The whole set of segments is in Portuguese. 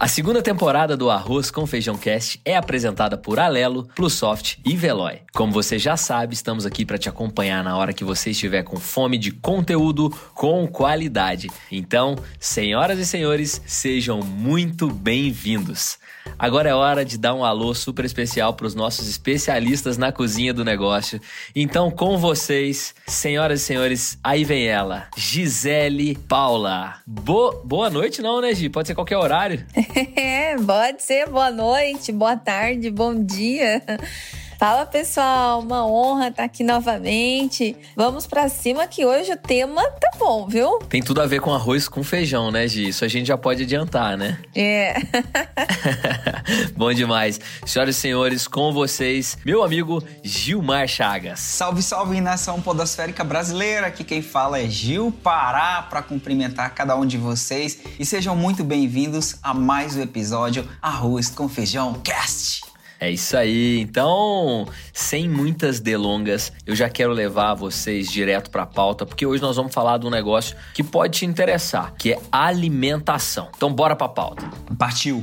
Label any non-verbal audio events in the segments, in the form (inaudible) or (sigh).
A segunda temporada do Arroz com Feijão Cast é apresentada por Alelo, Plusoft e Veloy. Como você já sabe, estamos aqui para te acompanhar na hora que você estiver com fome de conteúdo com qualidade. Então, senhoras e senhores, sejam muito bem-vindos. Agora é hora de dar um alô super especial para os nossos especialistas na cozinha do negócio. Então, com vocês, senhoras e senhores, aí vem ela, Gisele Paula. Bo boa noite, não, né, Gi? Pode ser qualquer horário. (laughs) (laughs) É, pode ser boa noite, boa tarde, bom dia. Fala pessoal, uma honra estar aqui novamente. Vamos para cima que hoje o tema tá bom, viu? Tem tudo a ver com arroz com feijão, né, Gi? Isso a gente já pode adiantar, né? É. (laughs) bom demais. Senhoras e senhores, com vocês, meu amigo Gilmar Chagas. Salve, salve nação podosférica brasileira. Aqui quem fala é Gil Pará para cumprimentar cada um de vocês e sejam muito bem-vindos a mais um episódio Arroz com Feijão Cast. É isso aí. Então, sem muitas delongas, eu já quero levar vocês direto para a pauta, porque hoje nós vamos falar de um negócio que pode te interessar, que é alimentação. Então, bora para a pauta. Partiu.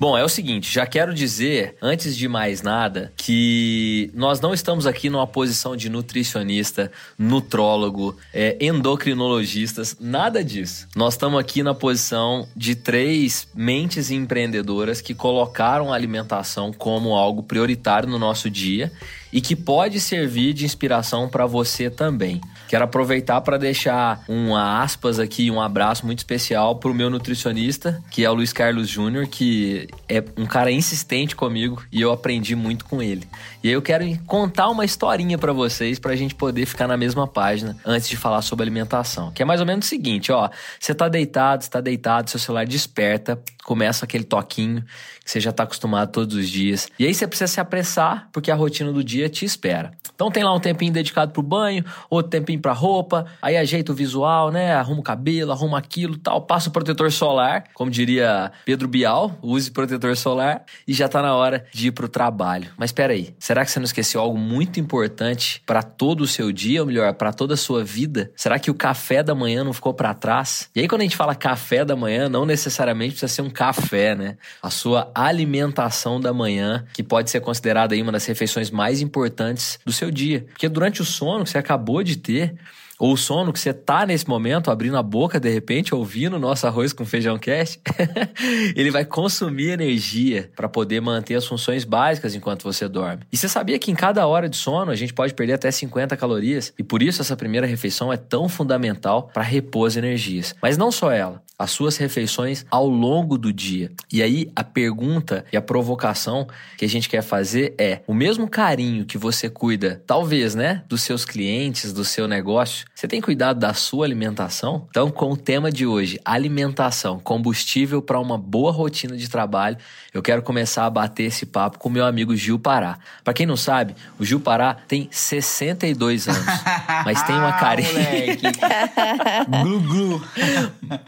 Bom, é o seguinte, já quero dizer, antes de mais nada, que nós não estamos aqui numa posição de nutricionista, nutrólogo, é, endocrinologistas, nada disso. Nós estamos aqui na posição de três mentes empreendedoras que colocaram a alimentação como algo prioritário no nosso dia e que pode servir de inspiração para você também. Quero aproveitar para deixar um aspas aqui, um abraço muito especial para o meu nutricionista, que é o Luiz Carlos Júnior, que é um cara insistente comigo e eu aprendi muito com ele. E aí eu quero contar uma historinha para vocês para a gente poder ficar na mesma página antes de falar sobre alimentação. Que é mais ou menos o seguinte, ó, você tá deitado, está deitado, seu celular desperta, começa aquele toquinho que você já está acostumado todos os dias. E aí você precisa se apressar porque a rotina do dia te espera. Então tem lá um tempinho dedicado pro banho, outro tempinho pra roupa, aí ajeita o visual, né? Arruma o cabelo, arruma aquilo, tal, passa o protetor solar, como diria Pedro Bial, use protetor solar e já tá na hora de ir pro trabalho. Mas espera aí, será que você não esqueceu algo muito importante para todo o seu dia, ou melhor, para toda a sua vida? Será que o café da manhã não ficou para trás? E aí quando a gente fala café da manhã, não necessariamente precisa ser um café, né? A sua alimentação da manhã, que pode ser considerada aí uma das refeições mais importantes do seu dia. Porque durante o sono que você acabou de ter, ou o sono que você tá nesse momento, abrindo a boca de repente, ouvindo o nosso arroz com feijão cast, (laughs) ele vai consumir energia para poder manter as funções básicas enquanto você dorme. E você sabia que em cada hora de sono a gente pode perder até 50 calorias? E por isso essa primeira refeição é tão fundamental para repor as energias. Mas não só ela, as suas refeições ao longo do dia. E aí a pergunta e a provocação que a gente quer fazer é: o mesmo carinho que você cuida, talvez, né, dos seus clientes, do seu negócio, você tem cuidado da sua alimentação? Então, com o tema de hoje, alimentação, combustível para uma boa rotina de trabalho, eu quero começar a bater esse papo com meu amigo Gil Pará. Para quem não sabe, o Gil Pará tem 62 anos, (laughs) mas tem uma carinha. (laughs) glu glu.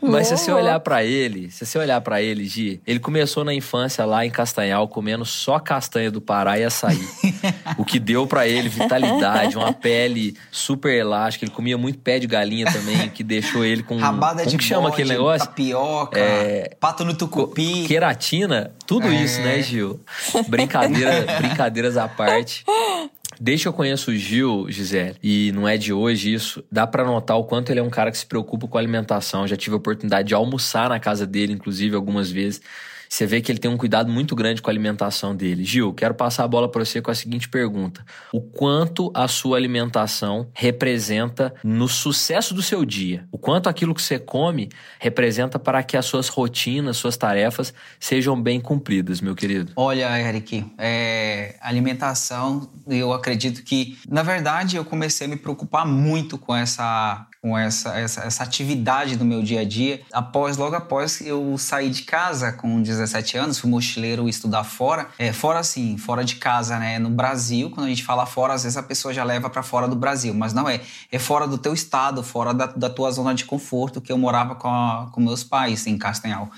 mas se você olhar para ele, se você olhar para ele, Gi, ele começou na infância lá em Castanhal comendo só castanha do Pará e açaí. (laughs) o que deu para ele vitalidade, uma pele super elástica, ele comia muito pé de galinha também, que deixou ele com. (laughs) Rabada como de que chama bode, aquele negócio? Tapioca, É, pato no tucupi. Queratina, tudo É. isso, né, Gil? Brincadeira, (laughs) brincadeiras à parte. Desde que eu conheço o Gil, Gisele, e não é de hoje isso, dá pra notar o quanto ele é um cara que se preocupa com a alimentação. Já tive a oportunidade de almoçar na casa dele, inclusive, algumas vezes. Você vê que ele tem um cuidado muito grande com a alimentação dele. Gil, quero passar a bola para você com a seguinte pergunta: O quanto a sua alimentação representa no sucesso do seu dia? O quanto aquilo que você come representa para que as suas rotinas, suas tarefas sejam bem cumpridas, meu querido? Olha, Eric, é, alimentação, eu acredito que, na verdade, eu comecei a me preocupar muito com essa com essa, essa, essa atividade do meu dia a dia. Após, logo após eu sair de casa com 17 anos, fui mochileiro estudar fora. É, fora assim, fora de casa, né? No Brasil, quando a gente fala fora, às vezes a pessoa já leva para fora do Brasil, mas não é. É fora do teu estado, fora da, da tua zona de conforto, que eu morava com, a, com meus pais em Castanhal.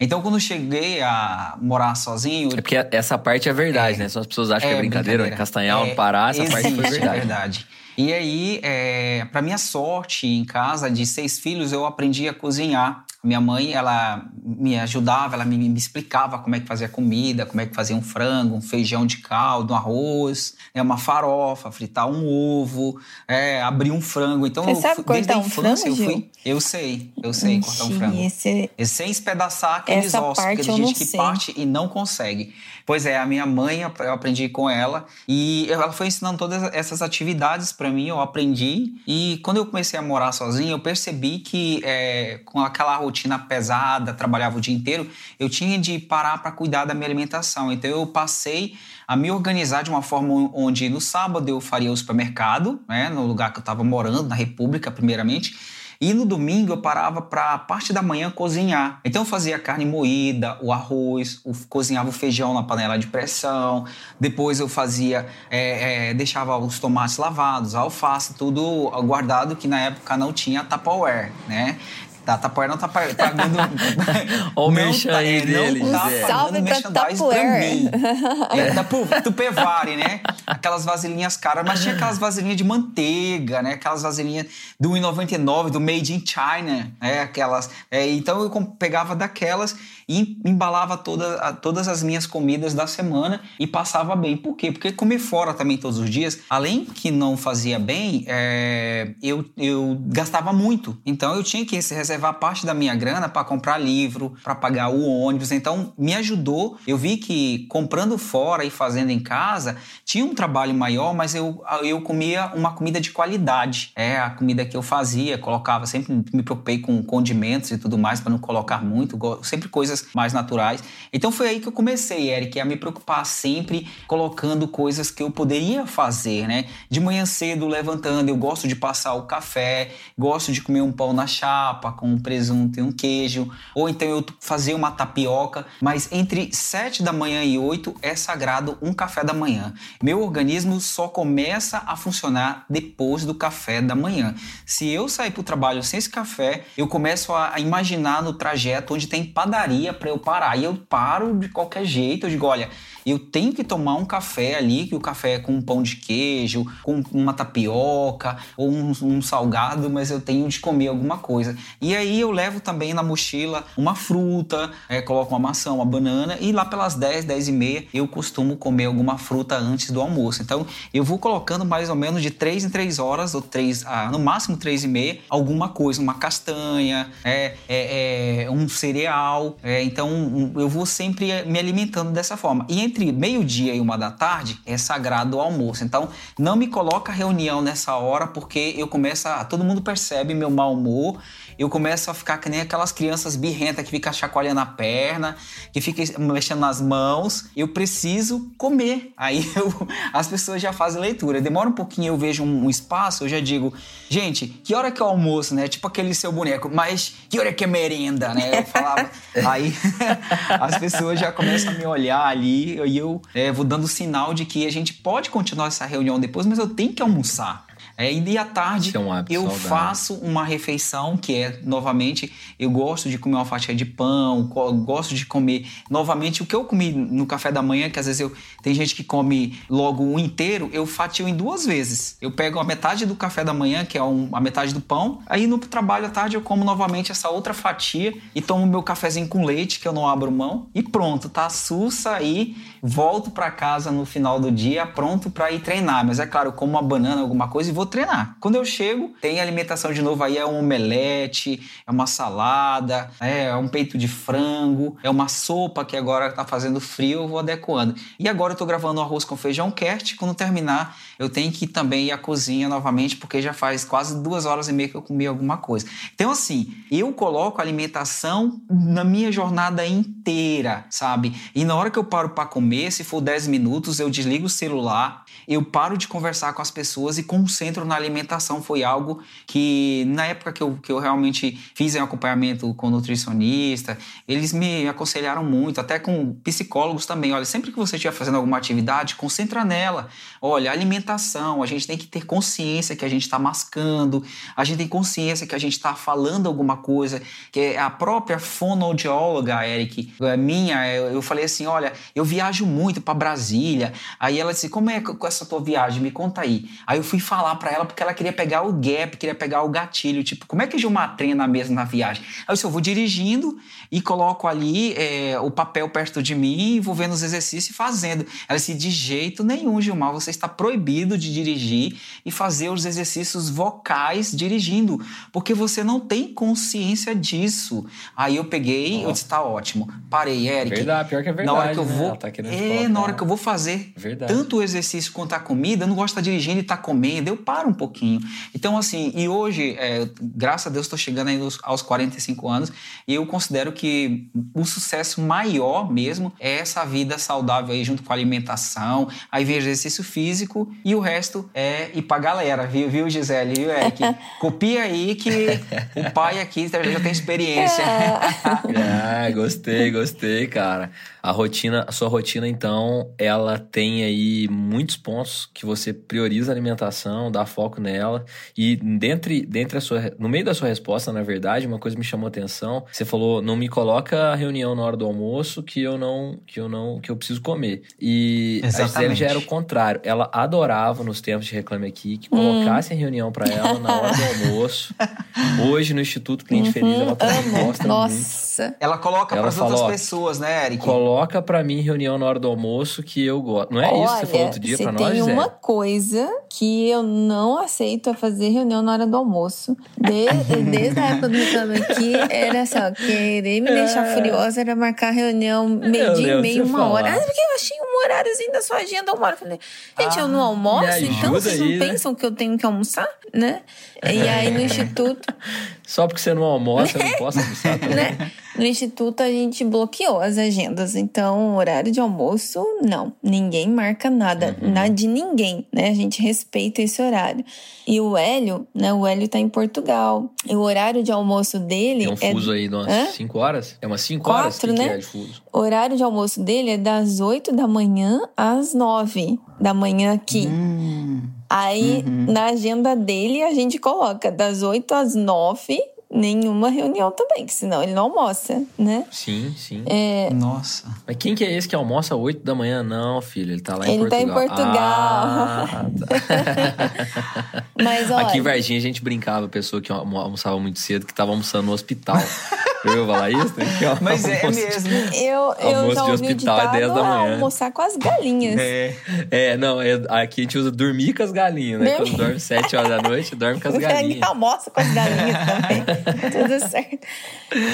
Então, quando cheguei a morar sozinho. É porque essa parte é verdade, é, né? Só as pessoas acham é, que é brincadeira, brincadeira. Castanhal, é, Pará, essa existe, parte foi verdade. É verdade. E aí, é, para minha sorte, em casa de seis filhos, eu aprendi a cozinhar. Minha mãe, ela me ajudava, ela me, me, explicava como é que fazia comida, como é que fazia um frango, um feijão de caldo, um arroz, né, uma farofa, fritar um ovo, é, abrir um frango. Então, Você sabe cortar um frango, eu fui, Eu sei, eu sei cortar um frango. Esse... E sem espedaçar aqueles Essa ossos, porque tem gente que sei. parte e não consegue. Pois é, a minha mãe, eu aprendi com ela e ela foi ensinando todas essas atividades para mim, eu aprendi. E quando eu comecei a morar sozinho, eu percebi que é, com aquela rotina pesada, trabalhava o dia inteiro, eu tinha de parar para cuidar da minha alimentação. Então eu passei a me organizar de uma forma onde no sábado eu faria o supermercado, né, no lugar que eu estava morando, na República, primeiramente e no domingo eu parava para a parte da manhã cozinhar. Então eu fazia carne moída, o arroz, o, cozinhava o feijão na panela de pressão. Depois eu fazia, é, é, deixava os tomates lavados, a alface, tudo guardado que na época não tinha Tupperware, né? Tá, Tupperware não tá pagando. (laughs) Olha o merchan tá, aí é, dele. Não tá pagando Salve merchandise pra mim. (laughs) É, da Tupperware, né? Aquelas vasilhinhas caras, mas tinha aquelas vasilhinhas de manteiga, né? Aquelas vasilhinhas do 1,99, do Made in China, né? Aquelas. É, então eu pegava daquelas e embalava toda, todas as minhas comidas da semana e passava bem. Por quê? Porque comer fora também todos os dias, além que não fazia bem, é, eu, eu gastava muito. Então eu tinha que reservar parte da minha grana para comprar livro, para pagar o ônibus. Então, me ajudou. Eu vi que comprando fora e fazendo em casa tinha um trabalho maior, mas eu, eu comia uma comida de qualidade. É a comida que eu fazia, colocava, sempre me preocupei com condimentos e tudo mais para não colocar muito, sempre coisas mais naturais. Então, foi aí que eu comecei, Eric, a me preocupar sempre colocando coisas que eu poderia fazer, né? De manhã cedo, levantando, eu gosto de passar o café, gosto de comer um pão na chapa, com um presunto e um queijo, ou então eu fazer uma tapioca, mas entre 7 da manhã e 8 é sagrado um café da manhã. Meu organismo só começa a funcionar depois do café da manhã. Se eu sair para o trabalho sem esse café, eu começo a imaginar no trajeto onde tem padaria para eu parar. E eu paro de qualquer jeito, eu digo, olha, eu tenho que tomar um café ali, que o café é com um pão de queijo, com uma tapioca ou um, um salgado, mas eu tenho de comer alguma coisa. E aí eu levo também na mochila uma fruta, é, coloco uma maçã, uma banana e lá pelas 10, 10 e meia eu costumo comer alguma fruta antes do almoço. Então eu vou colocando mais ou menos de 3 em 3 horas, ou 3, ah, no máximo 3 e meia, alguma coisa, uma castanha, é, é, é um cereal. É, então eu vou sempre me alimentando dessa forma. E entre meio-dia e uma da tarde é sagrado o almoço. Então, não me coloca reunião nessa hora porque eu começo a. Todo mundo percebe meu mau humor eu começo a ficar que nem aquelas crianças birrentas que ficam chacoalhando a perna, que ficam mexendo nas mãos. Eu preciso comer. Aí (laughs) eu, as pessoas já fazem leitura. Demora um pouquinho, eu vejo um, um, espaço, eu já digo, gente, que hora que é o almoço, né? Tipo aquele seu boneco, mas que hora que é merenda, né? Eu falava. (laughs) aí (laughs) as pessoas já começam a me olhar ali e eu é, vou dando sinal de que a gente pode continuar essa reunião depois, mas eu tenho que almoçar. É, e à tarde é um eu saudável. faço uma refeição que é, novamente, eu gosto de comer uma fatia de pão, gosto de comer novamente o que eu comi no café da manhã, que às vezes eu tem gente que come logo um inteiro, eu fatio em duas vezes. Eu pego a metade do café da manhã, que é um, a metade do pão, aí no trabalho à tarde eu como novamente essa outra fatia e tomo meu cafezinho com leite, que eu não abro mão, e pronto, tá sussa aí, volto para casa no final do dia pronto para ir treinar. Mas é claro, como uma banana, alguma coisa, e vou treinar. Quando eu chego, tem alimentação de novo aí, é um omelete, é uma salada, é, é um peito de frango, é uma sopa que agora tá fazendo frio, eu vou adequando. E agora eu tô gravando arroz com feijão cast, quando terminar eu tenho que também ir à cozinha novamente, porque já faz quase duas horas e meia que eu comi alguma coisa. Então, assim, eu coloco alimentação na minha jornada inteira, sabe? E na hora que eu paro para comer, se for 10 minutos, eu desligo o celular, eu paro de conversar com as pessoas e concentro na alimentação. Foi algo que, na época que eu, que eu realmente fiz um acompanhamento com nutricionista, eles me aconselharam muito, até com psicólogos também. Olha, sempre que você estiver fazendo alguma atividade, concentra nela. Olha, alimentação, a gente tem que ter consciência que a gente está mascando, a gente tem consciência que a gente está falando alguma coisa, que é a própria fonoaudióloga, Eric, é minha, eu falei assim, olha, eu viajo muito para Brasília. Aí ela disse, como é com essa tua viagem? Me conta aí. Aí eu fui falar para ela porque ela queria pegar o gap, queria pegar o gatilho, tipo, como é que Gilmar treina mesmo na viagem? Aí eu disse, eu vou dirigindo e coloco ali é, o papel perto de mim, vou vendo os exercícios e fazendo. Ela disse, de jeito nenhum, Gilmar, você está proibido de dirigir e fazer os exercícios vocais dirigindo, porque você não tem consciência disso. Aí eu peguei, oh. eu disse, tá ótimo. Parei, Eric. Verdade, pior que é verdade. Na hora que eu né? vou. Tá é, na hora que eu vou fazer verdade. tanto o exercício quanto a comida, eu não gosto de estar dirigindo e estar comendo, eu paro um pouquinho. Então, assim, e hoje, é, graças a Deus, estou chegando aí aos 45 anos e eu considero que o sucesso maior mesmo é essa vida saudável aí junto com a alimentação, aí vem exercício físico e o resto é ir pra galera, viu, viu Gisele, viu, Eric? (laughs) Copia aí que o pai aqui já tem experiência. (laughs) ah, gostei, gostei, cara. A rotina, a sua rotina, então, ela tem aí muitos pontos que você prioriza a alimentação, dá foco nela. E dentre, dentre a sua, no meio da sua resposta, na verdade, uma coisa me chamou a atenção. Você falou, não me coloca a reunião na hora do almoço que eu não, que eu não, que eu preciso comer. E Exatamente. a Gisele já era o contrário. Ela adorava nos tempos de Reclame Aqui que colocasse hum. a reunião para ela na hora do almoço. (laughs) Hoje no Instituto Cliente uhum, Feliz ela também gosta Nossa. muito. Ela coloca para as outras pessoas, né, Eric? Coloca para mim reunião na hora do almoço que eu gosto. Não é Olha, isso que você falou outro dia para nós, tem uma coisa que eu não aceito é fazer reunião na hora do almoço. Desde, desde a época do Reclame Aqui, era só, querer me deixar é. furiosa era marcar reunião meio-dia e meio, uma hora. Ah, porque eu achei um horáriozinho da sua agenda uma hora. Eu falei, gente, ah, eu não ah, almoço, então vocês não né? pensam que eu tenho que almoçar, né? E aí no instituto. (laughs) Só porque você não almoça, eu não posso almoçar (laughs) também. Né? No instituto a gente bloqueou as agendas, então horário de almoço, não. Ninguém marca nada, uhum. nada de ninguém, né? A gente respeita esse horário. E o Hélio, né? O Hélio tá em Portugal. E o horário de almoço dele. Tem um fuso é... aí de umas 5 horas? É umas 5 horas? Quatro, né? Que é de fuso? O horário de almoço dele é das 8 da manhã às 9 da manhã aqui. Hum. Aí, uhum. na agenda dele, a gente coloca das 8 às 9 nenhuma reunião também, que senão ele não almoça, né? Sim, sim. É... Nossa. Mas quem que é esse que almoça às 8 da manhã? Não, filho, ele tá lá em ele Portugal. Ele tá em Portugal. Ah, tá. (laughs) Mas olha... Aqui em Varginha a gente brincava, pessoa que almoçava muito cedo, que tava almoçando no hospital. (laughs) Eu falar isso? Mas é mesmo. Eu, eu já ouvi hospital é 10 da manhã. almoçar com as galinhas. É, é não, é, aqui a gente usa dormir com as galinhas, né? Quando dorme 7 horas da noite, dorme com as galinhas. almoça com as galinhas também. (laughs) Tudo certo.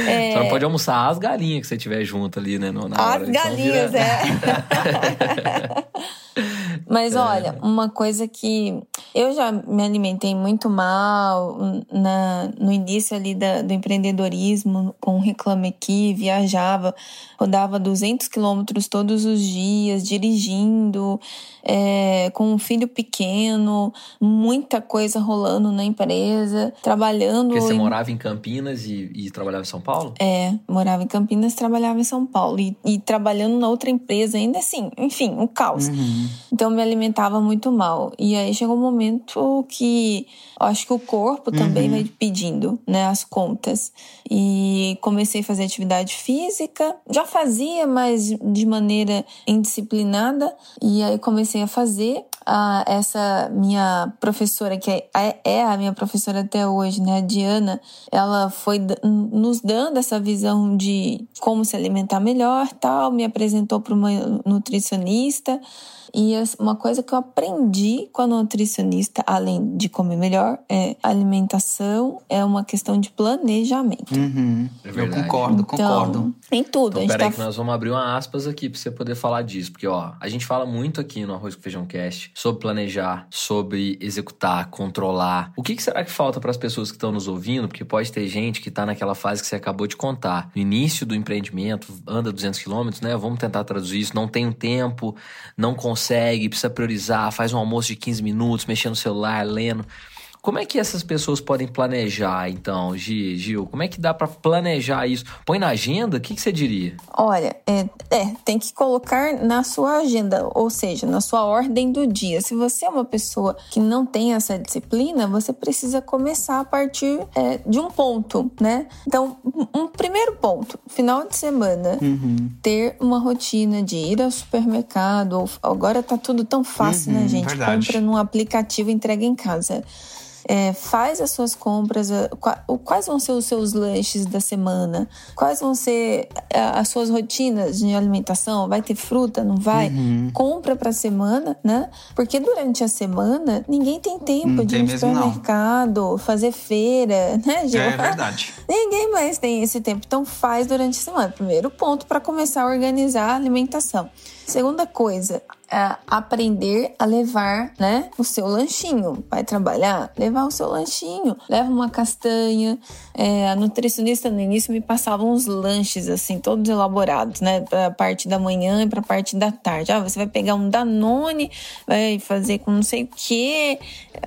É... Só não pode almoçar as galinhas que você tiver junto ali, né? Na as hora. galinhas, é. (laughs) Mas é. olha, uma coisa que eu já me alimentei muito mal na, no início ali da, do empreendedorismo, com o Reclame Aqui, viajava, rodava 200 quilômetros todos os dias, dirigindo, é, com um filho pequeno, muita coisa rolando na empresa, trabalhando. Porque você em... morava em Campinas e, e, trabalhava em São Paulo? É, morava em Campinas trabalhava em São Paulo. E, e trabalhando na outra empresa, ainda assim, enfim, um caos. Uhum. Então me alimentava muito mal. E aí chegou um momento que acho que o corpo também uhum. vai pedindo, né, as contas. E comecei a fazer atividade física. Já fazia, mas de maneira indisciplinada. E aí comecei a fazer. Ah, essa minha professora, que é, é a minha professora até hoje, né, a Diana, ela foi nos dando essa visão de como se alimentar melhor, tal, me apresentou para uma nutricionista. E uma coisa que eu aprendi com a nutricionista, além de comer melhor, é alimentação é uma questão de planejamento. Uhum. É Eu concordo, Então, concordo. Em tudo. Então, a gente peraí tá que nós vamos abrir uma aspas aqui pra você poder falar disso. Porque, ó, a gente fala muito aqui no Arroz com Feijão Cast sobre planejar, sobre executar, controlar. O que, que será que falta para as pessoas que estão nos ouvindo? Porque pode ter gente que tá naquela fase que você acabou de contar. No início do empreendimento, anda 200 quilômetros, né? Vamos tentar traduzir isso. Não tem um tempo, não consegue, precisa priorizar, faz um almoço de 15 minutos, mexendo no celular, lendo. Como é que essas pessoas podem planejar, então, Gi, Gil? Como é que dá para planejar isso? Põe na agenda? O que, que você diria? Olha, é, é, tem que colocar na sua agenda, ou seja, na sua ordem do dia. Se você é uma pessoa que não tem essa disciplina, você precisa começar a partir é, de um ponto, né? Então, um, primeiro ponto, final de semana, ter uma rotina de ir ao supermercado. Ou, agora tá tudo tão fácil, né, Uhum, gente? verdade. Compra num aplicativo e entrega em casa. É, faz as suas compras, a- o- quais vão ser os seus lanches da semana, quais vão ser a- as suas rotinas de alimentação, vai ter fruta, não vai? Uhum. Compra pra semana, né? Porque durante a semana ninguém tem tempo Não de tem ir no não. supermercado, fazer feira, (laughs) né, Gil? É verdade. Ninguém mais tem esse tempo, então faz durante a semana. Primeiro ponto para começar a organizar a alimentação. Segunda coisa, é aprender a levar, né, o seu lanchinho. Vai trabalhar, levar o seu lanchinho. Leva uma castanha. É, a nutricionista no início me passava uns lanches assim, todos elaborados, né, para parte da manhã e para parte da tarde. Ah, você vai pegar um Danone, vai fazer com não sei o quê.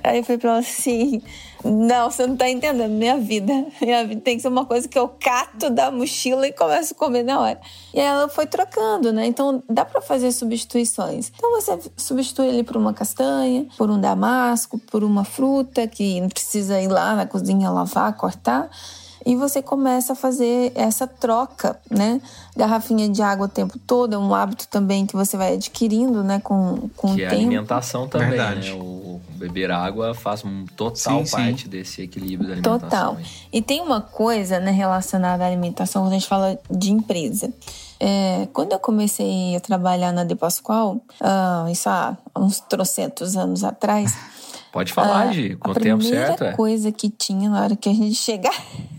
Aí eu falei para ela assim. Não, você não tá entendendo. Minha vida. (laughs) Minha vida tem que ser uma coisa que eu cato da mochila e começo a comer na hora. E ela foi trocando, né? Então dá pra fazer substituições. Então você substitui ele por uma castanha, por um damasco, por uma fruta que não precisa ir lá na cozinha lavar, cortar. E você começa a fazer essa troca, né? Garrafinha de água o tempo todo é um hábito também que você vai adquirindo, né? Com, com que o é tempo. alimentação também, Verdade. né? O beber água faz um total Sim, sim. parte desse equilíbrio da alimentação. Total. aí. E tem uma coisa né, relacionada à alimentação quando a gente fala de empresa. É, quando eu comecei a trabalhar na De Pascoal, ah, isso há uns trocentos anos atrás, (laughs) Pode falar, ah, Gi, com a o tempo primeira certo, é. coisa que tinha na hora que a gente chegar.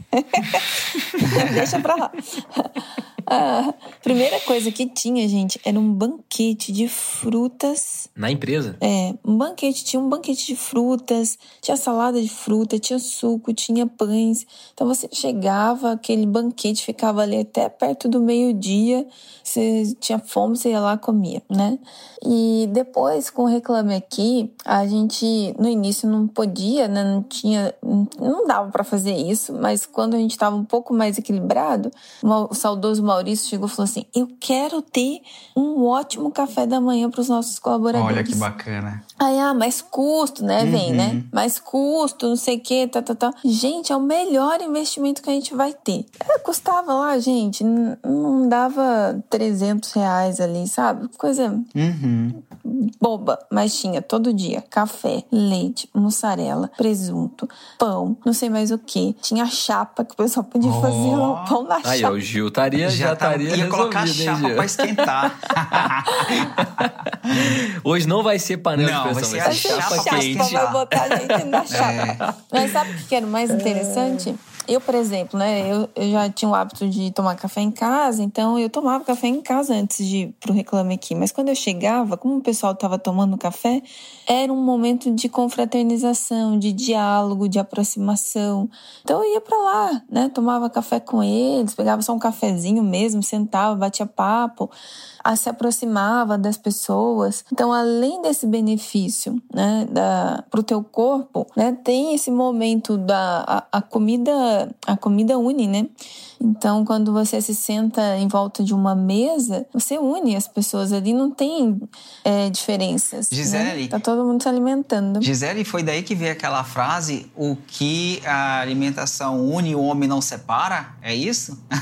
(laughs) Deixa pra lá. (laughs) A (laughs) primeira coisa que tinha, gente, era um banquete de frutas Na empresa. é, um banquete, tinha um banquete de frutas, tinha salada de fruta, tinha suco, tinha pães. Então você chegava, aquele banquete ficava ali até perto do meio-dia. Você tinha fome, você ia lá e comia, né? E depois, com o Reclame Aqui, a gente no início não podia, né? Não tinha, não dava para fazer isso, mas quando a gente estava um pouco mais equilibrado, o saudoso Maurício chegou e falou assim: Eu quero ter um ótimo café da manhã para os nossos colaboradores. Olha que bacana. Aí, ah, mais custo, né? Vem, Uhum. né? Mais custo, não sei o quê, tá, tá, tá. Gente, é o melhor investimento que a gente vai ter. É, custava lá, gente, não dava 300 reais ali, sabe? Coisa Uhum. boba, mas tinha todo dia café, leite, mussarela, presunto, pão, não sei mais o que. Tinha chapa que o pessoal podia Oh. fazer lá o pão na Aí, chapa. ó, o Gil estaria, já, tá- estaria ia colocar a chapa pra esquentar. (laughs) Hoje não vai ser panela Não, de pressão, vai a ser Vai ser chapa chapa chapa, quente. vai botar a gente na (laughs) É. chapa. Mas sabe o que era mais interessante? Eu, por exemplo, né? Eu, eu já tinha o hábito de tomar café em casa, então eu tomava café em casa antes de ir pro Reclame Aqui. Mas quando eu chegava, como o pessoal tava tomando café, era um momento de confraternização, de diálogo, de aproximação. Então eu ia pra lá, né? Tomava café com eles, pegava só um cafezinho mesmo, sentava, batia papo a se aproximava das pessoas. Então, além desse benefício, né, da pro teu corpo, né, tem esse momento da a, a comida, a comida une, né? Então, quando você se senta em volta de uma mesa, você une as pessoas ali, não tem é, diferenças. Gisele. Né? Tá todo mundo se alimentando. Gisele, foi daí que veio aquela frase: o que a alimentação une, o homem não separa? É isso? (laughs)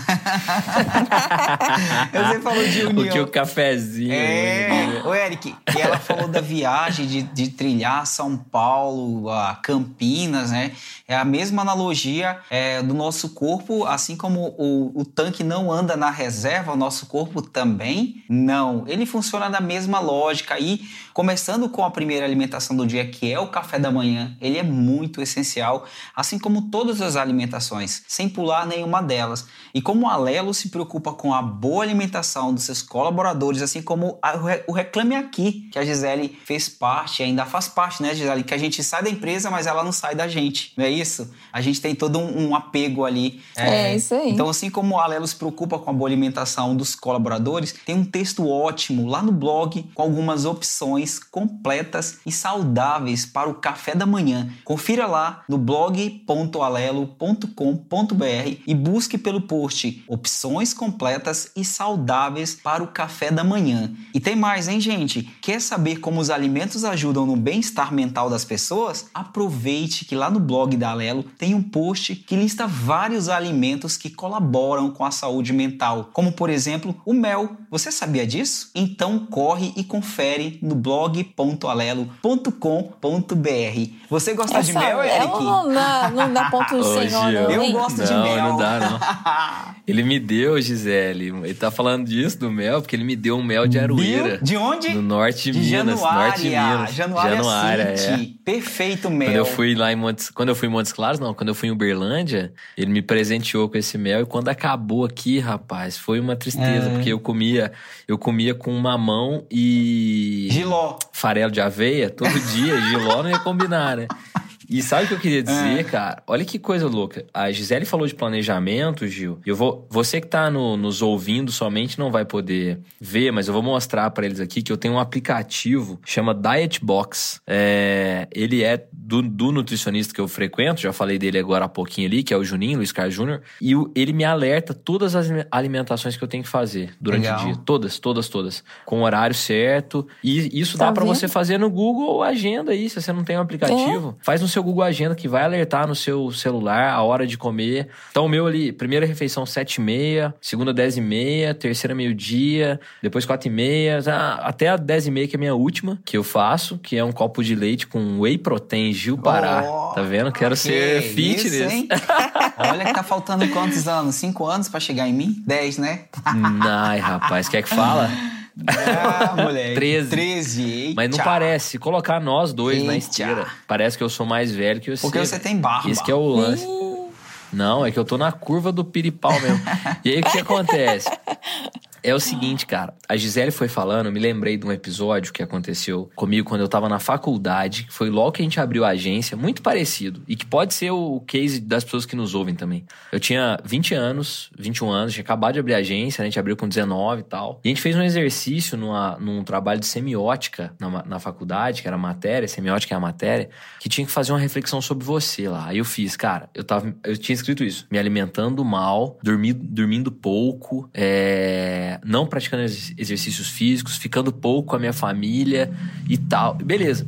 Você falou de união. O que o cafezinho. É, o Eric, e ela falou da viagem de, de trilhar São Paulo a Campinas, né? É a mesma analogia é, do nosso corpo, assim como o, o tanque não anda na reserva, o nosso corpo também não. Ele funciona da mesma lógica e começando com a primeira alimentação do dia, que é o café da manhã, ele é muito essencial, assim como todas as alimentações, sem pular nenhuma delas. E como o Alelo se preocupa com a boa alimentação dos seus colaboradores, assim como a, o Reclame Aqui, que a Gisele fez parte, ainda faz parte, né, Gisele? Que a gente sai da empresa, mas ela não sai da gente, não é isso? A gente tem todo um, um apego ali. É, é, isso aí. Então, assim como o Alelo se preocupa com a boa alimentação dos colaboradores, tem um texto ótimo lá no blog com algumas opções completas e saudáveis para o café da manhã. Confira lá no blog.alelo.com.br e busque pelo post opções completas e saudáveis para o café da manhã. E tem mais, hein, gente? Quer saber como os alimentos ajudam no bem-estar mental das pessoas? Aproveite que lá no blog da Alelo tem um post que lista vários alimentos que colaboram com a saúde mental, como por exemplo o mel. Você sabia disso? Então corre e confere no blog.alelo.com.br. Você gosta Essa de mel, Eric? Não dá, não dá ponto sem Eu, eu gosto não, de mel. Não dá, não. ele me deu, Gisele. Ele tá falando disso do mel, porque ele me deu um mel de aroeira. De onde? No norte de, de Minas. Januária. Norte de Minas. Januária, Januária é. Perfeito mel. Quando eu fui lá em Montes, quando eu fui em Montes Claros, não, quando eu fui em Uberlândia, ele me presenteou com esse mel e quando acabou aqui, rapaz, foi uma tristeza, é. porque eu comia, eu comia com mamão e giló, farelo de aveia todo dia, giló não ia combinar, né? E sabe o que eu queria dizer, é. cara? Olha que coisa louca. A Gisele falou de planejamento, Gil. Eu vou, você que tá no, nos ouvindo somente não vai poder ver, mas eu vou mostrar para eles aqui que eu tenho um aplicativo chama Diet Box. É, ele é do, do, nutricionista que eu frequento, já falei dele agora há pouquinho ali, que é o Juninho, Luiz Carlos Júnior, e o, ele me alerta todas as alimentações que eu tenho que fazer durante Legal. o dia. Todas, todas, todas. Com o horário certo. E isso tá dá para você fazer no Google Agenda aí, se você não tem um aplicativo. É. Faz no seu Google Agenda que vai alertar no seu celular a hora de comer. Então, o meu ali, primeira refeição 7 e meia, segunda 10 e meia, terceira meio-dia, depois 4 e meia, até a 10 e meia que é a minha última, que eu faço, que é um copo de leite com whey protein Gil Pará. Oh, tá vendo? Quero ser fitness. Isso, (laughs) Olha que tá faltando quantos anos? Cinco anos para chegar em mim? Dez, né? Ai, rapaz, quer que fala? (laughs) Ah, moleque. 13. 13, eita. Mas não parece. Se colocar nós dois eita. na esteira, parece que eu sou mais velho que você. Porque você tem barba. Esse que é o lance. Não, é que eu tô na curva do piripau mesmo. e aí o que (laughs) acontece? É o seguinte, cara. A Gisele foi falando, me lembrei de um episódio que aconteceu comigo quando eu tava na faculdade, foi logo que a gente abriu a agência, muito parecido. E que pode ser o case das pessoas que nos ouvem também. Eu tinha 20 anos, 21 anos, tinha acabado de abrir a agência, né? a gente abriu com 19 e tal. E a gente fez um exercício numa, num trabalho de semiótica na, na faculdade, que era matéria, semiótica é a matéria, que tinha que fazer uma reflexão sobre você lá. Aí eu fiz, cara, eu, tava, eu tinha escrito isso: me alimentando mal, dormi, dormindo pouco, é não praticando exercícios físicos, ficando pouco com a minha família e tal. Beleza.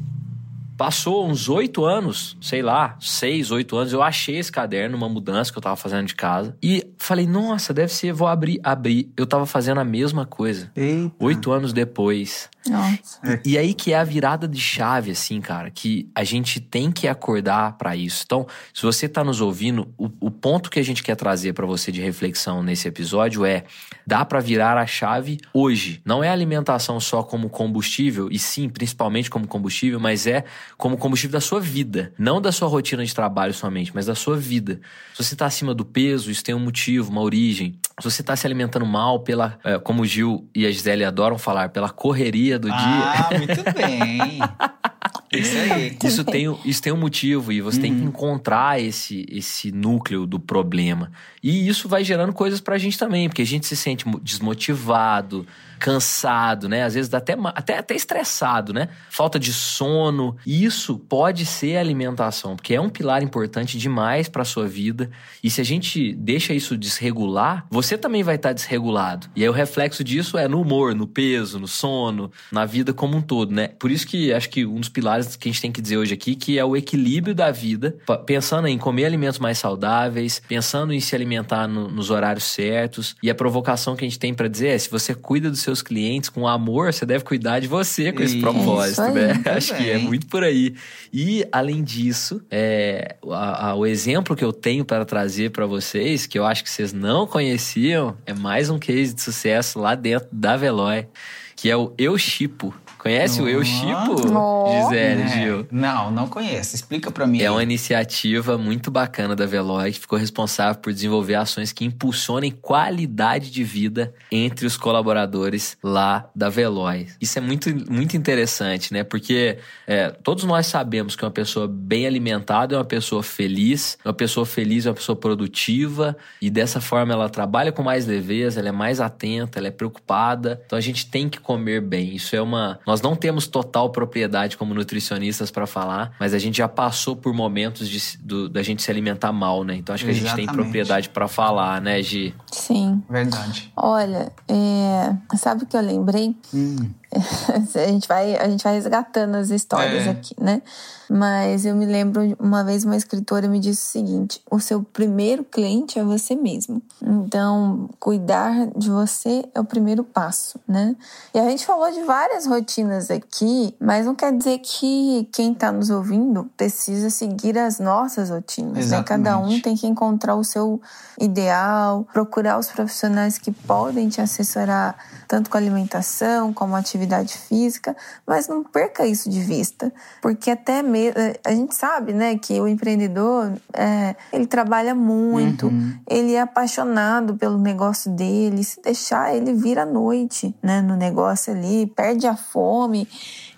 Passou uns oito anos, sei lá, seis, oito anos, eu achei esse caderno, uma mudança que eu tava fazendo de casa. E falei, nossa, deve ser, vou abrir, abrir. Eu tava fazendo a mesma coisa. Eita. Oito anos depois. Nossa. E, e, aí que é a virada de chave, assim, cara, que a gente tem que acordar para isso. Então, se você tá nos ouvindo, o, o ponto que a gente quer trazer para você de reflexão nesse episódio é: dá para virar a chave hoje. Não é alimentação só como combustível, e sim, principalmente como combustível, mas é como combustível da sua vida. Não da sua rotina de trabalho somente, mas da sua vida. Se você tá acima do peso, isso tem um motivo, uma origem. Se você tá se alimentando mal pela, é, como o Gil e a Gisele adoram falar, pela correria do ah, dia. Ah, muito bem. (laughs) Isso aí. Isso tem, isso tem um motivo e você uhum. tem que uhum. encontrar esse, esse núcleo do problema. E isso vai gerando coisas pra gente também, porque a gente se sente desmotivado, cansado, né? Às vezes até, até, até estressado, né? Falta de sono. Isso pode ser alimentação, porque é um pilar importante demais para sua vida. E se a gente deixa isso desregular, você também vai estar tá desregulado. E aí o reflexo disso é no humor, no peso, no sono, na vida como um todo, né? Por isso que acho que um dos pilares que a gente tem que dizer hoje aqui, que é o equilíbrio da vida, pensando em comer alimentos mais saudáveis, pensando em se alimentar no, nos horários certos. E a provocação que a gente tem para dizer é: se você cuida dos seus clientes com amor, você deve cuidar de você com esse propósito, né? (laughs) Acho que é muito por aí. E, além disso, é, a, a, o exemplo que eu tenho para trazer para vocês, que eu acho que vocês não conheciam, é mais um case de sucesso lá dentro da Veloy, que é o Eu Chipo. Conhece o Eu Chipo, Gisele, é. Gil? Não, não conheço. Explica para mim. É uma iniciativa muito bacana da Veloy que ficou responsável por desenvolver ações que impulsionem qualidade de vida entre os colaboradores lá da Veloy. Isso é muito, muito interessante, né? Porque é, todos nós sabemos que uma pessoa bem alimentada é uma pessoa feliz, uma pessoa feliz é uma pessoa produtiva e dessa forma ela trabalha com mais leveza, ela é mais atenta, ela é preocupada. Então a gente tem que comer bem. Isso é uma nós não temos total propriedade como nutricionistas para falar, mas a gente já passou por momentos de, do, da gente se alimentar mal, né? Então acho que Exatamente. a gente tem propriedade para falar, né, Gi? Sim. Verdade. Olha, é... sabe o que eu lembrei? Hum. (laughs) a, gente vai, a gente vai resgatando as histórias é. aqui, né? Mas eu me lembro uma vez uma escritora me disse o seguinte: o seu primeiro cliente é você mesmo. Então, cuidar de você é o primeiro passo, né? E a gente falou de várias rotinas aqui, mas não quer dizer que quem está nos ouvindo precisa seguir as nossas rotinas. Né? Cada um tem que encontrar o seu ideal, procurar os profissionais que podem te assessorar tanto com alimentação como atividade física, mas não perca isso de vista, porque até mesmo a gente sabe, né, que o empreendedor é, ele trabalha muito, uhum. ele é apaixonado pelo negócio dele, se deixar ele vira à noite, né, no negócio ali, perde a fome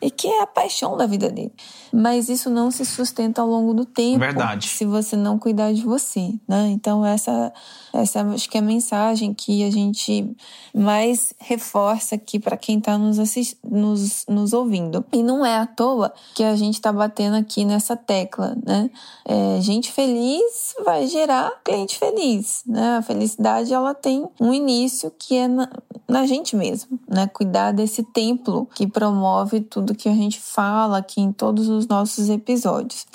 e que é a paixão da vida dele. Mas isso não se sustenta ao longo do tempo. Verdade. Se você não cuidar de você, né? Então essa essa acho que é a mensagem que a gente mais reforça aqui para quem está nos, assist... nos, nos ouvindo. E não é à toa que a gente está batendo aqui nessa tecla, né? É, gente feliz vai gerar cliente feliz, né? A felicidade ela tem um início que é na, na gente mesmo, né? Cuidar desse templo que promove tudo que a gente fala aqui em todos os nossos episódios.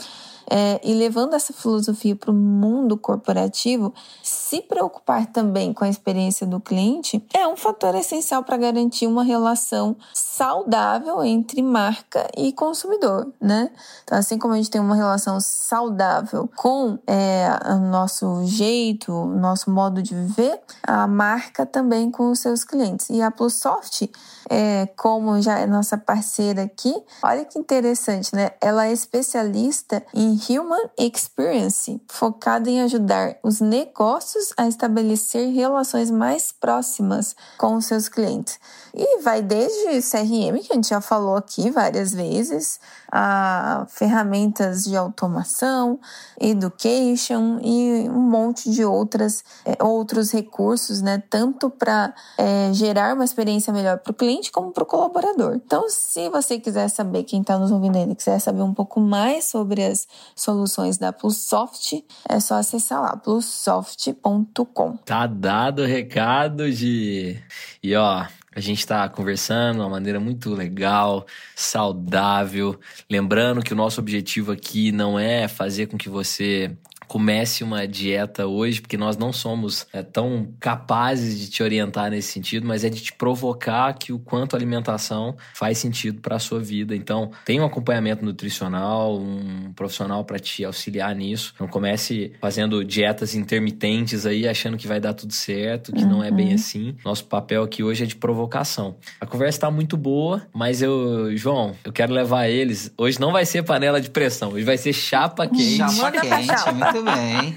É, e levando essa filosofia para o mundo corporativo, se preocupar também com a experiência do cliente é um fator essencial para garantir uma relação saudável entre marca e consumidor, né? Então, assim como a gente tem uma relação saudável com é, o nosso jeito, o nosso modo de viver, a marca também com os seus clientes. E a Plusoft, é, como já é nossa parceira aqui, olha que interessante, né? Ela é especialista em Human Experience, focada em ajudar os negócios a estabelecer relações mais próximas com os seus clientes. E vai desde CRM, que a gente já falou aqui várias vezes, a ferramentas de automação, education e um monte de outras, é, outros recursos, né? Tanto para é, gerar uma experiência melhor para o cliente como para o colaborador. Então, se você quiser saber, quem está nos ouvindo ainda, quiser saber um pouco mais sobre as soluções da Plussoft, é só acessar lá, plussoft.com. Tá dado o recado de. E ó, a gente está conversando de uma maneira muito legal, saudável. Lembrando que o nosso objetivo aqui não é fazer com que você comece uma dieta hoje, porque nós não somos é, tão capazes de te orientar nesse sentido, mas é de te provocar que o quanto a alimentação faz sentido para a sua vida. Então, tem um acompanhamento nutricional, um profissional para te auxiliar nisso. Não comece fazendo dietas intermitentes aí, achando que vai dar tudo certo, que uhum. não é bem uhum. assim. Nosso papel aqui hoje é de provocação. A conversa está muito boa, mas eu, João, eu quero levar eles. Hoje não vai ser panela de pressão, hoje vai ser chapa quente. Chapa quente, muito bem.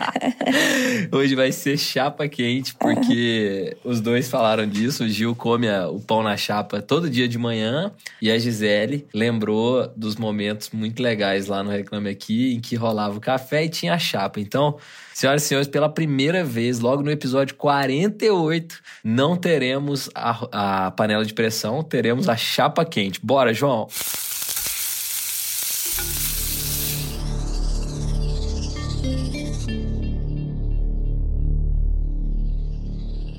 Hoje vai ser chapa quente, porque (laughs) os dois falaram disso. O Gil come o pão na chapa todo dia de manhã e a Gisele lembrou dos momentos muito legais lá no Reclame Aqui, em que rolava o café e tinha a chapa. Então, senhoras e senhores, pela primeira vez, logo no episódio 48, não teremos a, a panela de pressão, teremos a chapa quente. Bora, João!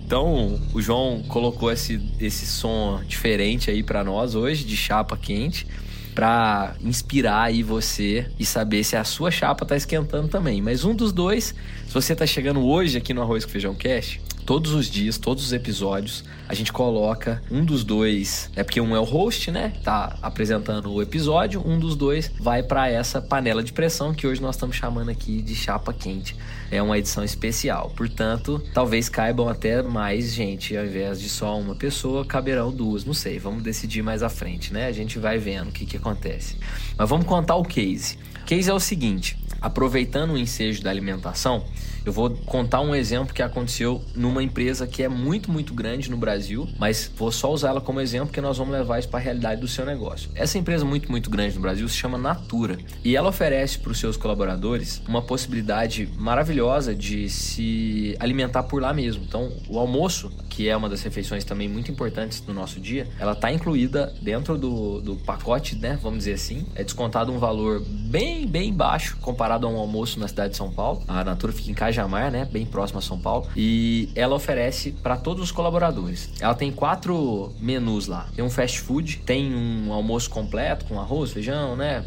Então, o João colocou esse, esse som diferente aí para nós hoje, de chapa quente. para inspirar aí você e saber se a sua chapa tá esquentando também. Mas um dos dois, se você tá chegando hoje aqui no Arroz com Feijão Cast, todos os dias, todos os episódios, a gente coloca um dos dois, é porque um é o host, né? Tá apresentando o episódio, um dos dois vai para essa panela de pressão que hoje nós estamos chamando aqui de chapa quente. É uma edição especial, portanto, talvez caibam até mais gente, ao invés de só uma pessoa, caberão duas, não sei, vamos decidir mais à frente, né? A gente vai vendo o que, que acontece. Mas vamos contar o case. O case é o seguinte: aproveitando o ensejo da alimentação, eu vou contar um exemplo que aconteceu numa empresa que é muito, muito grande no Brasil, mas vou só usar ela como exemplo porque nós vamos levar isso para a realidade do seu negócio. Essa empresa muito, muito grande no Brasil se chama Natura e ela oferece para os seus colaboradores uma possibilidade maravilhosa de se alimentar por lá mesmo. Então, o almoço, que é uma das refeições também muito importantes do nosso dia, ela está incluída dentro do, do pacote, né? Vamos dizer assim. É descontado um valor bem, bem baixo comparado a um almoço na cidade de São Paulo. A Natura fica em Cajamar, né? Bem próximo a São Paulo. E ela oferece para todos os colaboradores. Ela tem quatro menus lá. Tem um fast food, tem um almoço completo com arroz, feijão, né?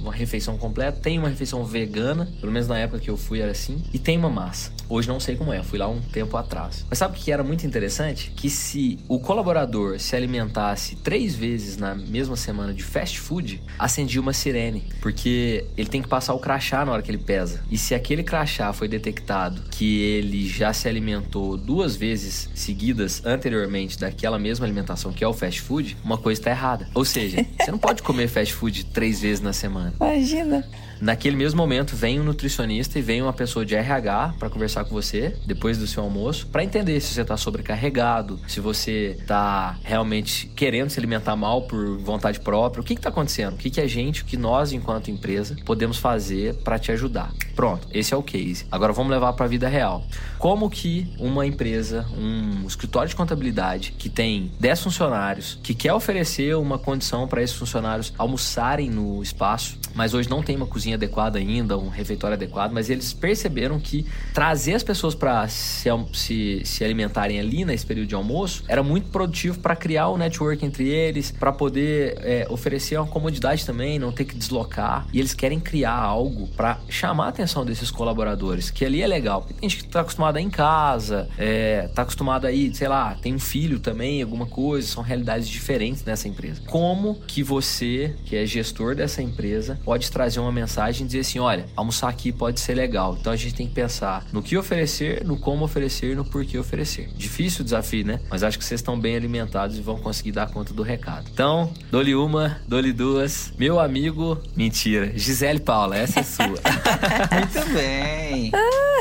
Uma refeição completa. Tem uma refeição vegana, pelo menos na época que eu fui era assim. E tem uma massa. Hoje não sei como é, fui lá um tempo atrás. Mas sabe o que era muito interessante? Que se o colaborador se alimentasse três vezes na mesma semana de fast food, acendia uma sirene. Porque ele tem que passar o crachá na hora que ele pesa. E se aquele crachá foi detectado que ele já se alimentou duas vezes seguidas anteriormente daquela mesma alimentação que é o fast food, uma coisa está errada. Ou seja, você não pode comer fast food três vezes na semana. Imagina. Naquele mesmo momento, vem um nutricionista e vem uma pessoa de RH para conversar com você depois do seu almoço, para entender se você está sobrecarregado, se você está realmente querendo se alimentar mal por vontade própria, o que está acontecendo, o que, que a gente, o que nós, enquanto empresa, podemos fazer para te ajudar. Pronto, esse é o case. Agora vamos levar para a vida real. Como que uma empresa, um escritório de contabilidade que tem 10 funcionários, que quer oferecer uma condição para esses funcionários almoçarem no espaço, mas hoje não tem uma cozinha adequada ainda, um refeitório adequado, mas eles perceberam que trazer as pessoas para se, se, se alimentarem ali nesse período de almoço era muito produtivo para criar o um network entre eles, para poder é, oferecer uma comodidade também, não ter que deslocar. E eles querem criar algo para chamar a atenção desses colaboradores, que ali é legal. Tem gente que está acostumada em casa, é, tá acostumada aí, sei lá, tem um filho também, alguma coisa, são realidades diferentes nessa empresa. Como que você, que é gestor dessa empresa, pode trazer uma mensagem e dizer assim: olha, almoçar aqui pode ser legal. Então a gente tem que pensar no que oferecer, no como oferecer, no porquê oferecer. Difícil o desafio, né? Mas acho que vocês estão bem alimentados e vão conseguir dar conta do recado. Então, dole uma, dole duas. Meu amigo, mentira. Gisele Paula, essa é sua. (laughs) Muito bem.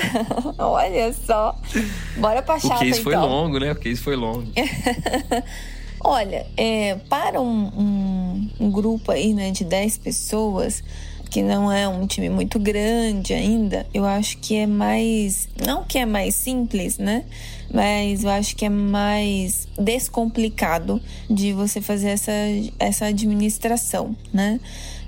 (laughs) Olha só. Bora pra chapa, O case foi então. longo, né? O case foi longo. (laughs) Olha, é, para um, um, um, grupo aí, né, de 10 pessoas, que não é um time muito grande ainda, eu acho que é mais. Não que é mais simples, né? Mas eu acho que é mais descomplicado de você fazer essa, essa administração, né?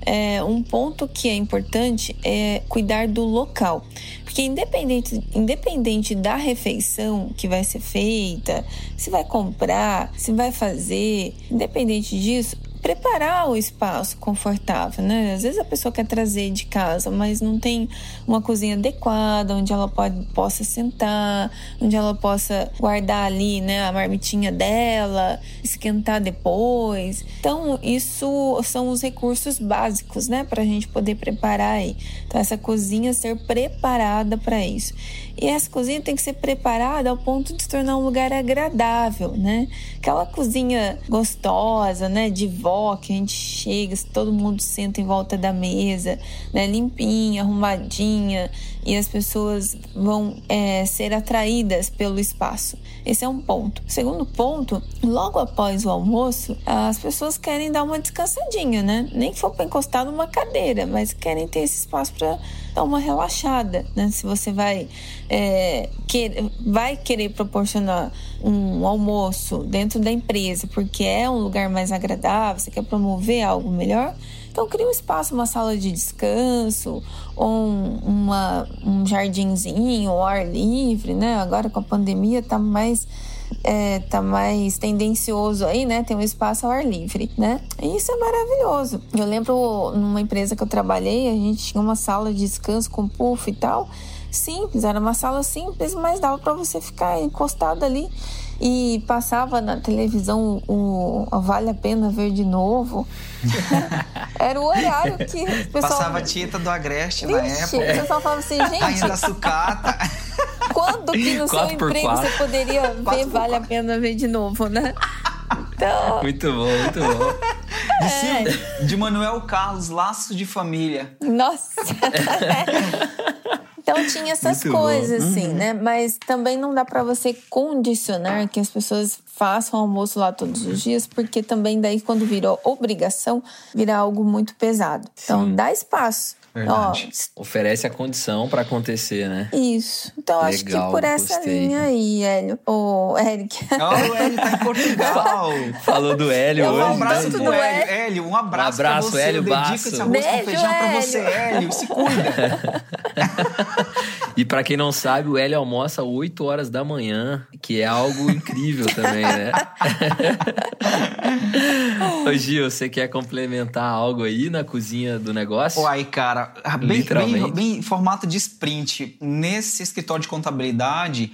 É, um ponto que é importante é cuidar do local. Porque independente, independente da refeição que vai ser feita, se vai comprar, se vai fazer, independente disso, preparar o espaço confortável, né? Às vezes a pessoa quer trazer de casa, mas não tem uma cozinha adequada, onde ela pode, possa sentar, onde ela possa guardar ali, né, a marmitinha dela, esquentar depois. Então, isso são os recursos básicos, né, para a gente poder preparar aí. Então, essa cozinha ser preparada para isso. E essa cozinha tem que ser preparada ao ponto de se tornar um lugar agradável, né? Aquela cozinha gostosa, né, de vó, que a gente chega, todo mundo senta em volta da mesa, né, limpinha, arrumadinha, e as pessoas vão é, ser atraídas pelo espaço. Esse é um ponto. Segundo ponto, logo após o almoço, as pessoas querem dar uma descansadinha, né? Nem que for para encostar numa cadeira, mas querem ter esse espaço para dar uma relaxada, né? Se você vai, é, vai querer proporcionar um almoço dentro da empresa, porque é um lugar mais agradável, você quer promover algo melhor, Então cria um espaço, uma sala de descanso, ou uma, um jardinzinho, ao ar livre, né? Agora com a pandemia tá mais é, tá mais tendencioso aí, né? Tem um espaço ao ar livre, né? E isso é maravilhoso. Eu lembro numa empresa que eu trabalhei, a gente tinha uma sala de descanso com puff e tal. Simples, era uma sala simples, mas dava para você ficar encostado ali e passava na televisão o, o Vale a Pena Ver de Novo. (laughs) Era o horário que o pessoal... Passava Tita do Agreste na época. O pessoal falava assim, gente... Ainda sucata. (laughs) Quando que no seu emprego você poderia ver Vale a Pena Ver de Novo, né? Então... Muito bom, muito bom. (laughs) É. De Manuel Carlos, Laços de Família. Nossa! Então tinha essas Muito coisas, bom. assim, uhum. né? Mas também não dá para você condicionar que as pessoas façam almoço lá todos os dias, porque também daí quando virou obrigação, vira algo muito pesado. Então Sim. dá espaço. Verdade. Ó, Oferece a condição para acontecer, né? Isso. Então, Legal, acho que por essa gostei. linha aí, Hélio. Ô, Eric. Oh, o Hélio tá em Portugal. (laughs) Falou do Hélio hoje. Um abraço pro Hélio. Hélio, um abraço, um abraço pra você. Hélio Basso. esse arroz Beijo, com feijão Hélio. pra você, Hélio. Se cuida. (laughs) e para quem não sabe, o Hélio almoça 8 horas da manhã, que é algo incrível também, né? (laughs) Ô, Gil, você quer complementar algo aí na cozinha do negócio? Uai, cara cara, bem, bem, bem formato de sprint. Nesse escritório de contabilidade,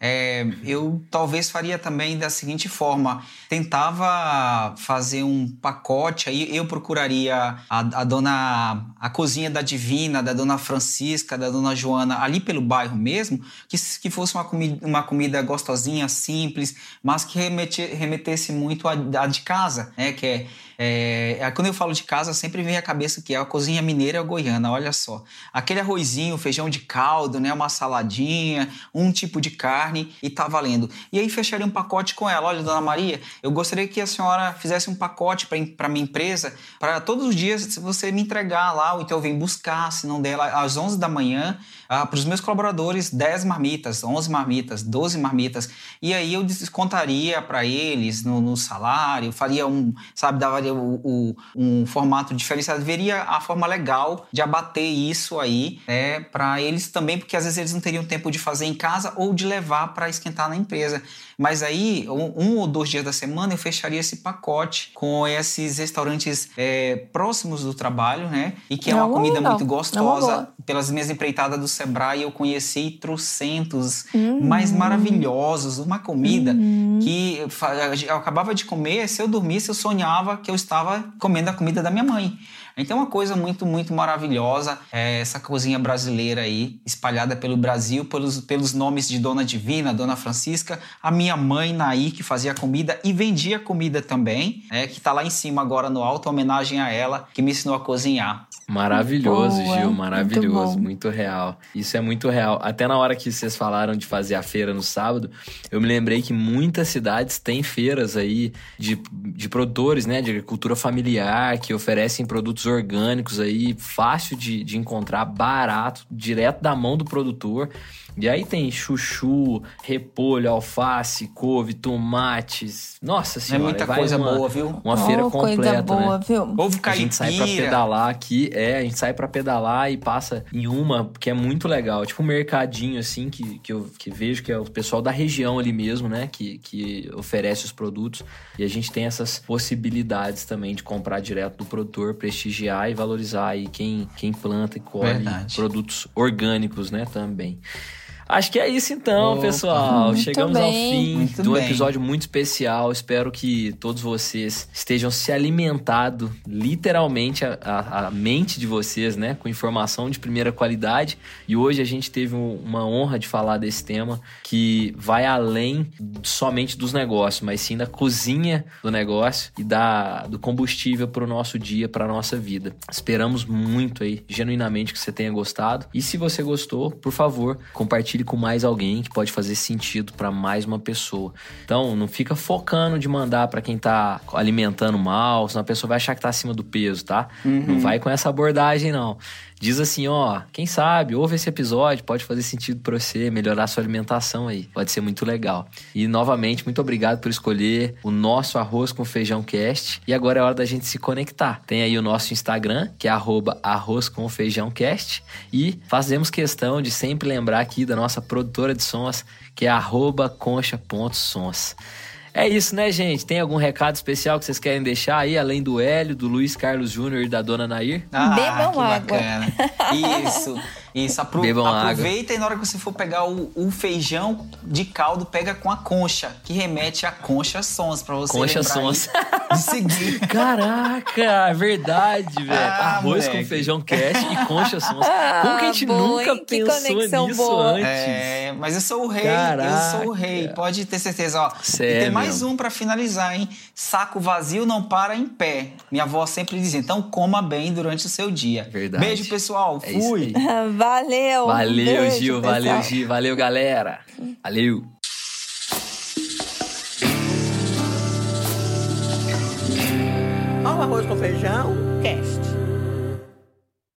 é, eu talvez faria também da seguinte forma: tentava fazer um pacote, aí eu procuraria a, a dona, a cozinha da Divina, da dona Francisca, da dona Joana, ali pelo bairro mesmo, que, que fosse uma comida, uma comida gostosinha, simples, mas que remete, remetesse muito a, a de casa, né? Que é é, é, quando eu falo de casa, sempre vem à cabeça que é a cozinha mineira ou goiana, olha só. Aquele arrozinho, feijão de caldo, né, uma saladinha, um tipo de carne e tá valendo. E aí fecharia um pacote com ela. Olha, dona Maria, eu gostaria que a senhora fizesse um pacote para minha empresa, para todos os dias você me entregar lá, ou então eu venho buscar, se não der, às 11 da manhã, ah, para os meus colaboradores 10 marmitas, 11 marmitas, 12 marmitas. E aí eu descontaria para eles no, no, salário, faria um, sabe, o, o, um formato diferenciado, veria a forma legal de abater isso aí, né, para eles também, porque às vezes eles não teriam tempo de fazer em casa ou de levar para esquentar na empresa. Mas aí, um, um, ou dois dias da semana, eu fecharia esse pacote com esses restaurantes é, próximos do trabalho, né? E que é, uma comida muito gostosa. Pelas minhas empreitadas do Sebrae, eu conheci trocentos uhum. mais maravilhosos. Uma comida uhum. que eu acabava de comer, se eu dormisse, eu sonhava que eu estava comendo a comida da minha mãe. Então, é uma coisa muito, muito maravilhosa é essa cozinha brasileira aí, espalhada pelo Brasil, pelos, pelos nomes de Dona Divina, Dona Francisca, a minha mãe Naí, que fazia comida e vendia comida também, é, que está lá em cima agora no alto, homenagem a ela, que me ensinou a cozinhar. Maravilhoso, Boa, Gil, maravilhoso, muito, muito, real. Isso é muito real. Até na hora que vocês falaram de fazer a feira no sábado, eu me lembrei que muitas cidades têm feiras aí de, de produtores, né, de agricultura familiar, que oferecem produtos orgânicos aí, fácil de, de encontrar, barato, direto da mão do produtor. E aí tem chuchu, repolho, alface, couve, tomates. Nossa senhora, é muita coisa uma, boa, viu? Uma oh, feira completa, coisa boa, né? viu? Ovo caipira. A gente sai pra pedalar aqui, é, a gente sai para pedalar e passa em uma que é muito legal, tipo um mercadinho assim que, que eu que vejo que é o pessoal da região ali mesmo, né, que, que oferece os produtos e a gente tem essas possibilidades também de comprar direto do produtor, prestigiar e valorizar aí quem quem planta e colhe Verdade. produtos orgânicos, né, também. Acho que é isso então, Opa, pessoal. Chegamos bem. ao fim muito de um bem. episódio muito especial. Espero que todos vocês estejam se alimentando literalmente a, a, a, mente de vocês, né? Com informação de primeira qualidade. E hoje a gente teve uma honra de falar desse tema que vai além somente dos negócios, mas sim da cozinha do negócio e da, do combustível para o nosso dia, para a nossa vida. Esperamos muito aí, genuinamente, que você tenha gostado. E se você gostou, por favor, compartilhe compartilhe com mais alguém que pode fazer sentido para mais uma pessoa. Então, não fica focando de mandar para quem tá alimentando mal, senão a pessoa vai achar que tá acima do peso, tá? Uhum. Não vai com essa abordagem, não diz assim, ó, quem sabe, ouve esse episódio, pode fazer sentido para você, melhorar sua alimentação aí. Pode ser muito legal. E novamente, muito obrigado por escolher o nosso arroz com feijão cast. E agora é hora da gente se conectar. Tem aí o nosso Instagram, que é arroba arroz com feijão cast. E fazemos questão de sempre lembrar aqui da nossa produtora de sons, que é arroba concha.sons. É isso, né, gente? Tem algum recado especial que vocês querem deixar aí, além do Hélio, do Luiz Carlos Júnior e da Dona Nair? Ah, Bebam que água. bacana. (laughs) Isso. Isso, apro Bebam aproveita água. e na hora que você for pegar o, o, feijão de caldo, pega com a concha, que remete a concha sons, pra você concha sons. de (laughs) seguir. Caraca, é verdade, velho. Ah, Arroz moleque. com feijão cash e concha sons. Ah, Como que a gente boa, nunca hein? pensou nisso boa. antes? É, mas eu sou o rei, Caraca. eu sou o rei, pode ter certeza. Ó? E tem mais um para finalizar, hein? Saco vazio não para em pé. Minha avó sempre dizia, então coma bem durante o seu dia. Verdade. Beijo, pessoal. É Fui. (laughs) Valeu. Valeu, Beijo, Gil. Pessoal. Valeu, Gil. Valeu, galera. Valeu. Olha o arroz com feijão, cast.